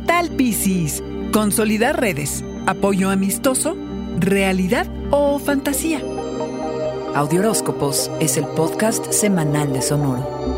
tal, Piscis? Consolidar redes, apoyo amistoso, realidad o fantasía. Audioróscopos es el podcast semanal de Sonoro.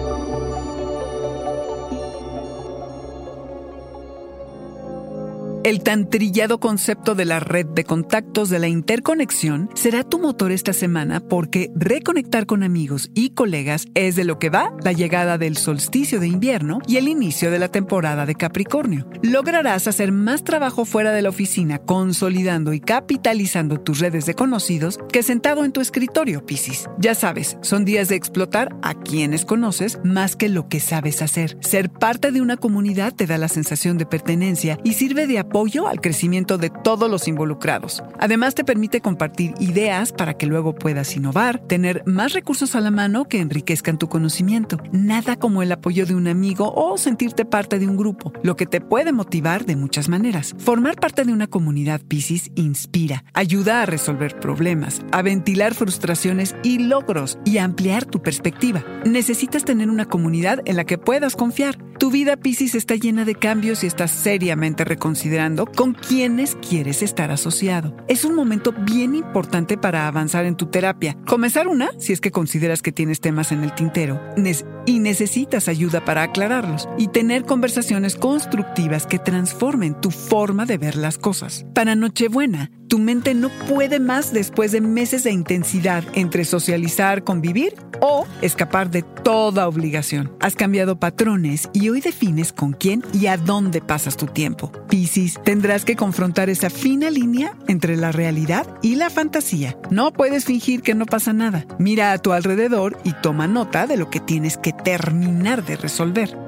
El tan trillado concepto de la red de contactos de la interconexión será tu motor esta semana porque reconectar con amigos y colegas es de lo que va la llegada del solsticio de invierno y el inicio de la temporada de Capricornio. Lograrás hacer más trabajo fuera de la oficina consolidando y capitalizando tus redes de conocidos que sentado en tu escritorio, Piscis. Ya sabes, son días de explotar a quienes conoces más que lo que sabes hacer. Ser parte de una comunidad te da la sensación de pertenencia y sirve de apoyo apoyo al crecimiento de todos los involucrados. Además, te permite compartir ideas para que luego puedas innovar, tener más recursos a la mano que enriquezcan tu conocimiento. Nada como el apoyo de un amigo o sentirte parte de un grupo, lo que te puede motivar de muchas maneras. Formar parte de una comunidad Pisces inspira, ayuda a resolver problemas, a ventilar frustraciones y logros y a ampliar tu perspectiva. Necesitas tener una comunidad en la que puedas confiar. Tu vida Pisces está llena de cambios y estás seriamente reconsiderando con quienes quieres estar asociado. Es un momento bien importante para avanzar en tu terapia. Comenzar una, si es que consideras que tienes temas en el tintero y necesitas ayuda para aclararlos, y tener conversaciones constructivas que transformen tu forma de ver las cosas. Para Nochebuena, tu mente no puede más después de meses de intensidad entre socializar, convivir o escapar de toda obligación. Has cambiado patrones y hoy defines con quién y a dónde pasas tu tiempo. Piscis, tendrás que confrontar esa fina línea entre la realidad y la fantasía. No puedes fingir que no pasa nada. Mira a tu alrededor y toma nota de lo que tienes que terminar de resolver.